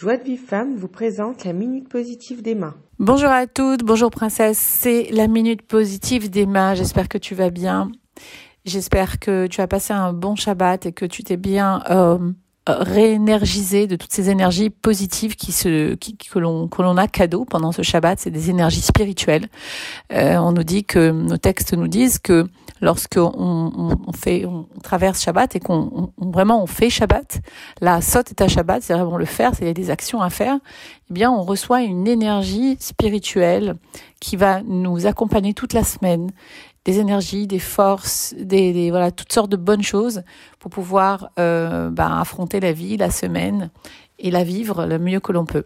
Joie de Vive Femme vous présente la Minute Positive d'Emma. Bonjour à toutes, bonjour princesse, c'est la Minute Positive d'Emma, j'espère que tu vas bien. J'espère que tu as passé un bon Shabbat et que tu t'es bien euh, réénergisé de toutes ces énergies positives qui se, qui, que l'on que l'on a cadeau pendant ce Shabbat. C'est des énergies spirituelles. Euh, on nous dit que nos textes nous disent que lorsque on, fait, on traverse Shabbat et qu'on vraiment on fait Shabbat, la saute est à Shabbat, c'est vraiment le faire, c'est il y a des actions à faire. Eh bien, on reçoit une énergie spirituelle qui va nous accompagner toute la semaine des énergies, des forces, des, voilà toutes sortes de bonnes choses pour pouvoir euh, ben, affronter la vie, la semaine et la vivre le mieux que l'on peut.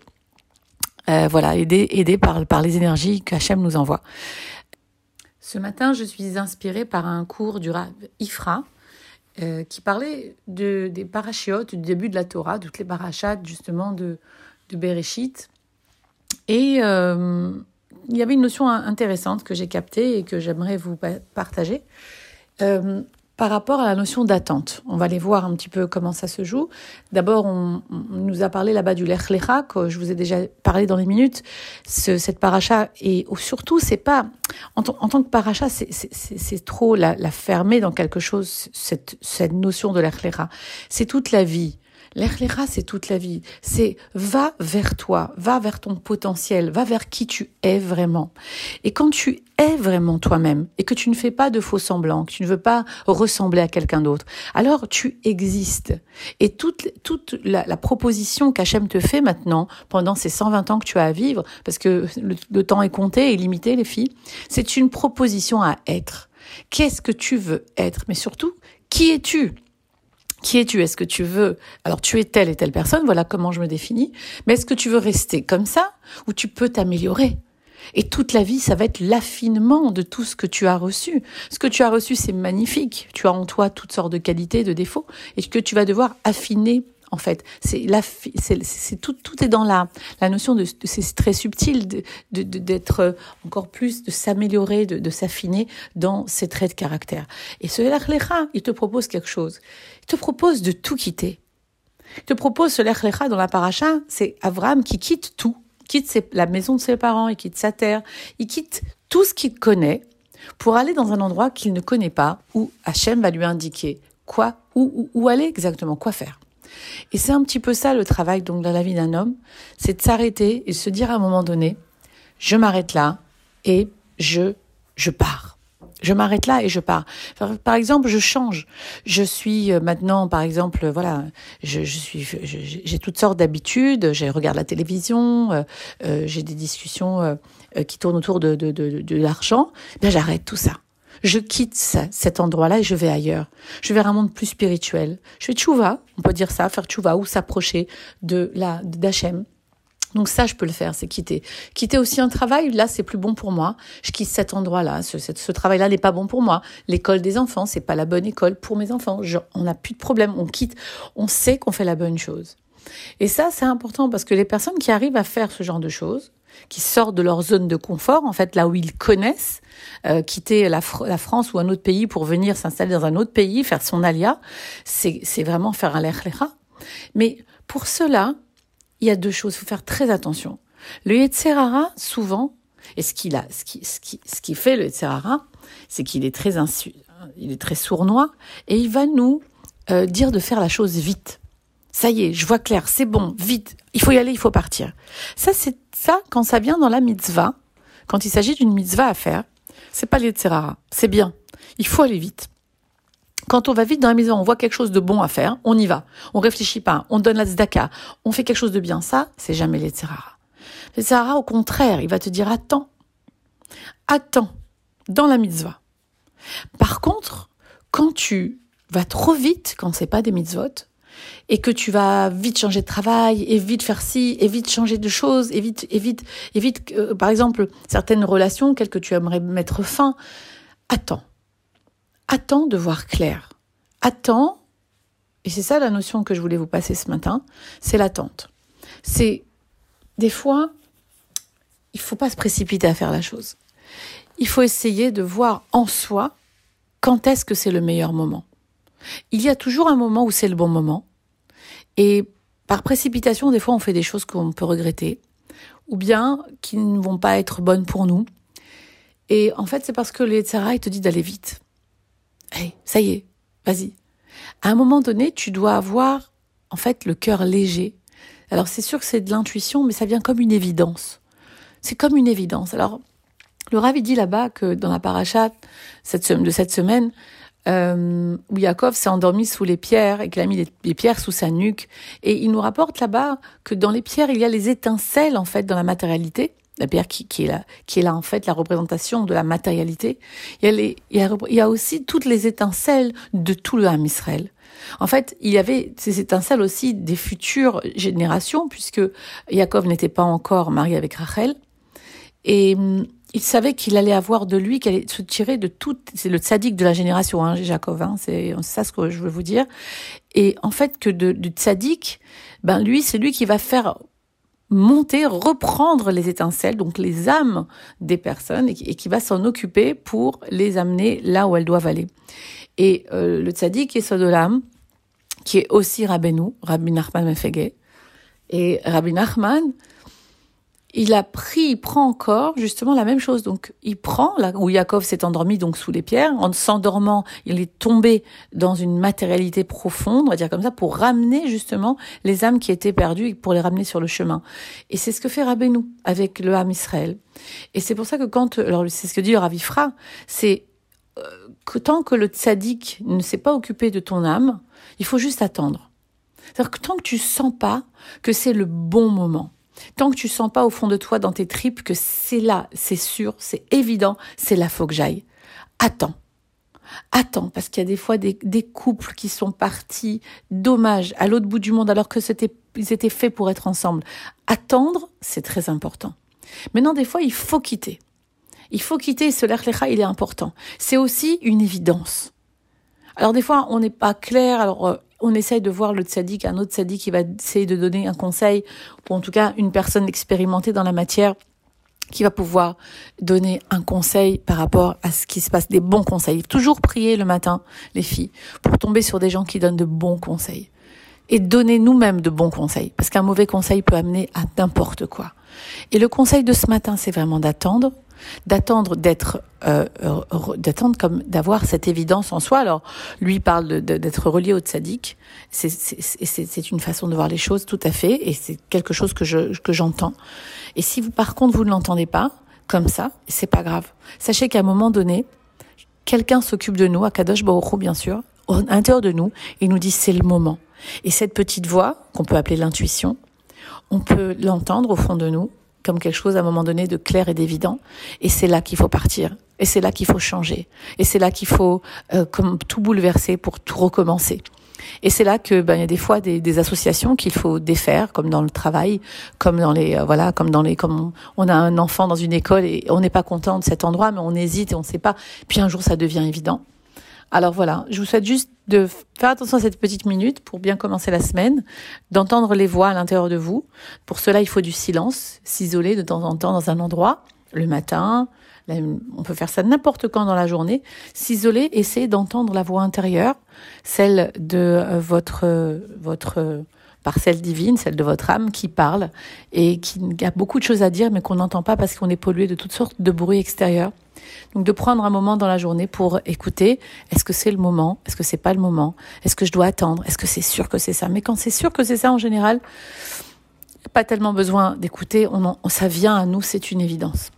Euh, voilà, aider, aider par, par les énergies qu'Hachem nous envoie. Ce matin, je suis inspirée par un cours du Rav Ifra euh, qui parlait de, des parachiotes, du début de la Torah, toutes les parachats justement de, de Bereshit. Et euh, il y avait une notion intéressante que j'ai captée et que j'aimerais vous partager. Euh, par rapport à la notion d'attente. On va aller voir un petit peu comment ça se joue. D'abord, on, nous a parlé là-bas du Lech Lecha, que je vous ai déjà parlé dans les minutes. Ce, cette paracha, et surtout, c'est pas, en, tant que paracha, c'est trop la, la, fermer dans quelque chose, cette, notion de Lech Lecha. C'est toute la vie. L'Echlecha, c'est toute la vie. C'est va vers toi, va vers ton potentiel, va vers qui tu es vraiment. Et quand tu es vraiment toi-même et que tu ne fais pas de faux semblants, que tu ne veux pas ressembler à quelqu'un d'autre, alors tu existes. Et toute, toute la, proposition qu'Hachem te fait maintenant, pendant ces 120 ans que tu as à vivre, parce que le temps est compté et limité, les filles, c'est une proposition à être. Qu'est-ce que tu veux être? Mais surtout, qui es-tu? Qui es-tu? Est-ce que tu veux? Alors tu es telle et telle personne, voilà comment je me définis. Mais est-ce que tu veux rester comme ça ou tu peux t'améliorer? Et toute la vie, ça va être l'affinement de tout ce que tu as reçu. Ce que tu as reçu, c'est magnifique. Tu as en toi toutes sortes de qualités, de défauts, et que tu vas devoir affiner en fait. C'est tout, est dans la, la notion de, c'est très subtil d'être de, encore plus, de s'améliorer, de, s'affiner dans ses traits de caractère. Et ce Lechlecha, il te propose quelque chose. Il te propose de tout quitter. Il te propose ce Lechlecha dans la paracha, c'est Avram qui quitte tout, quitte la maison de ses parents, il quitte sa terre, il quitte tout ce qu'il connaît pour aller dans un endroit qu'il ne connaît pas, où Hachem va lui indiquer quoi, où, où aller exactement, quoi faire. Et c'est un petit peu ça le travail donc dans la vie d'un homme, c'est de s'arrêter et se dire à un moment donné, je m'arrête là et je je pars. Je m'arrête là et je pars. Par exemple, je change. Je suis euh, maintenant, par exemple, voilà, je, je suis, j'ai toutes sortes d'habitudes. Je regarde la télévision, euh, euh, j'ai des discussions euh, qui tournent autour de, de, de, l'argent. Bien, j'arrête tout ça je quitte cet endroit-là et je vais ailleurs. Je vais vers un monde plus spirituel. Je fais tchouva, on peut dire ça, faire tchouva ou s'approcher de la d'Hachem. Donc ça, je peux le faire, c'est quitter. Quitter aussi un travail, là, c'est plus bon pour moi. Je quitte cet endroit-là. Ce, travail-là n'est pas bon pour moi. L'école des enfants, c'est pas la bonne école pour mes enfants. On n'a plus de problème. On quitte. On sait qu'on fait la bonne chose. Et ça, c'est important parce que les personnes qui arrivent à faire ce genre de choses, qui sortent de leur zone de confort, en fait, là où ils connaissent, euh, quitter la, France ou un autre pays pour venir s'installer dans un autre pays, faire son alia, c'est vraiment faire un l'echlecha. Mais pour cela, il y a deux choses, il faut faire très attention. Le Yetzerara, souvent, et ce qu'il a, ce qui, ce qui, ce qui fait le Yetzerara, c'est qu'il est très insu, il est très sournois, et il va nous euh, dire de faire la chose vite. Ça y est, je vois clair, c'est bon, vite, il faut y aller, il faut partir. Ça, c'est ça quand ça vient dans la mitzvah, quand il s'agit d'une mitzvah à faire, c'est pas l'Yetzerara, c'est bien. Il faut aller vite. Quand on va vite dans la maison, on voit quelque chose de bon à faire, on y va. On réfléchit pas, on donne la tzedaka, on fait quelque chose de bien. Ça, c'est jamais l'Yetzerara. L'Yetzerara, au contraire, il va te dire attends, attends, dans la mitzvah. Par contre, quand tu vas trop vite, quand c'est pas des mitzvot, et que tu vas vite changer de travail, et vite faire ci, et vite changer de choses, et vite, et vite, et vite, euh, par exemple, certaines relations, quelles que tu aimerais mettre fin, attends. Attends de voir clair. Attends, et c'est ça la notion que je voulais vous passer ce matin, c'est l'attente. C'est, des fois, il faut pas se précipiter à faire la chose. Il faut essayer de voir en soi quand est-ce que c'est le meilleur moment. Il y a toujours un moment où c'est le bon moment. Et par précipitation, des fois, on fait des choses qu'on peut regretter, ou bien qui ne vont pas être bonnes pour nous. Et en fait, c'est parce que les il te dit d'aller vite. Hey, ça y est, vas-y. À un moment donné, tu dois avoir, en fait, le cœur léger. Alors, c'est sûr que c'est de l'intuition, mais ça vient comme une évidence. C'est comme une évidence. Alors, le Rav dit là-bas que dans la paracha de cette semaine, euh, où Yaakov s'est endormi sous les pierres et qu'il a mis les, pierres sous sa nuque. Et il nous rapporte là-bas que dans les pierres, il y a les étincelles, en fait, dans la matérialité. La pierre qui, est là, qui est là, en fait, la représentation de la matérialité. Il y a, aussi toutes les étincelles de tout le Ham. En fait, il y avait ces étincelles aussi des futures générations, puisque Yaakov n'était pas encore marié avec Rachel. Et il savait qu'il allait avoir de lui, qu'il allait se tirer de tout. C'est le tzaddik de la génération, hein, Jacob. Hein, c'est ça ce que je veux vous dire. Et en fait, que de, du tzaddik, ben lui, c'est lui qui va faire monter, reprendre les étincelles, donc les âmes des personnes, et qui, va s'en occuper pour les amener là où elles doivent aller. Et euh, le tzaddik est Sodolam, qui est aussi Rabbeinu, Rabbi Nachman Mefege. Et Rabbi Nachman, il a pris, il prend encore justement la même chose. Donc, il prend là où Yaakov s'est endormi donc sous les pierres. En s'endormant, il est tombé dans une matérialité profonde, on va dire comme ça, pour ramener justement les âmes qui étaient perdues pour les ramener sur le chemin. Et c'est ce que fait Rabbeinu avec le âme Israël. Et c'est pour ça que quand, alors c'est ce que dit Ravifra, c'est euh, que tant que le tzaddik ne s'est pas occupé de ton âme, il faut juste attendre. C'est-à-dire que tant que tu sens pas que c'est le bon moment, Tant que tu sens pas au fond de toi, dans tes tripes, que c'est là, c'est sûr, c'est évident, c'est là, faut que j'aille. Attends. Attends, parce qu'il y a des fois des, couples qui sont partis, dommage, à l'autre bout du monde, alors que c'était, ils étaient faits pour être ensemble. Attendre, c'est très important. Maintenant, des fois, il faut quitter. Il faut quitter, ce l'erlecha, il est important. C'est aussi une évidence. Alors des fois, on n'est pas clair. Alors euh, on essaye de voir le tzaddik, un autre tzaddik qui va essayer de donner un conseil, ou en tout cas une personne expérimentée dans la matière qui va pouvoir donner un conseil par rapport à ce qui se passe, des bons conseils. Toujours prier le matin, les filles, pour tomber sur des gens qui donnent de bons conseils. Et donner nous-mêmes de bons conseils, parce qu'un mauvais conseil peut amener à n'importe quoi. Et le conseil de ce matin, c'est vraiment d'attendre, d'attendre d'être euh, d'attendre comme d'avoir cette évidence en soi. Alors lui parle d'être relié au tzaddik. C'est une façon de voir les choses tout à fait, et c'est quelque chose que je que j'entends. Et si vous par contre vous ne l'entendez pas comme ça, c'est pas grave. Sachez qu'à un moment donné, quelqu'un s'occupe de nous, à Kadosh Baruch bien sûr, à l'intérieur de nous, il nous dit c'est le moment. Et cette petite voix qu'on peut appeler l'intuition, on peut l'entendre au fond de nous comme quelque chose à un moment donné de clair et d'évident. Et c'est là qu'il faut partir. Et c'est là qu'il faut changer. Et c'est là qu'il faut euh, comme tout bouleverser pour tout recommencer. Et c'est là que ben il y a des fois des, des associations qu'il faut défaire, comme dans le travail, comme dans les euh, voilà, comme dans les comme on, a un enfant dans une école et on n'est pas content de cet endroit, mais on hésite et on ne sait pas. Puis un jour ça devient évident. Alors voilà, je vous souhaite juste de faire attention à cette petite minute pour bien commencer la semaine, d'entendre les voix à l'intérieur de vous. Pour cela, il faut du silence, s'isoler de temps en temps dans un endroit, le matin, on peut faire ça n'importe quand dans la journée, s'isoler, essayer d'entendre la voix intérieure, celle de euh, votre euh, votre parcelle divine, celle de votre âme qui parle et qui a beaucoup de choses à dire mais qu'on n'entend pas parce qu'on est pollué de toutes sortes de bruits extérieurs. Donc de prendre un moment dans la journée pour écouter, est-ce que c'est le moment Est-ce que c'est pas le moment Est-ce que je dois attendre Est-ce que c'est sûr que c'est ça Mais quand c'est sûr que c'est ça en général, pas tellement besoin d'écouter, on, ça vient à nous, c'est une évidence.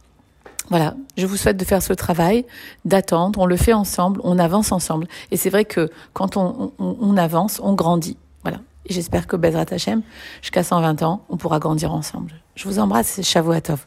Voilà, je vous souhaite de faire ce travail, d'attendre, on le fait ensemble, on avance ensemble. Et c'est vrai que quand on, avance, on grandit. Voilà. J'espère que Bezrat Hashem, jusqu'à 120 ans, on pourra grandir ensemble. Je vous embrasse, c'est Shavuatov.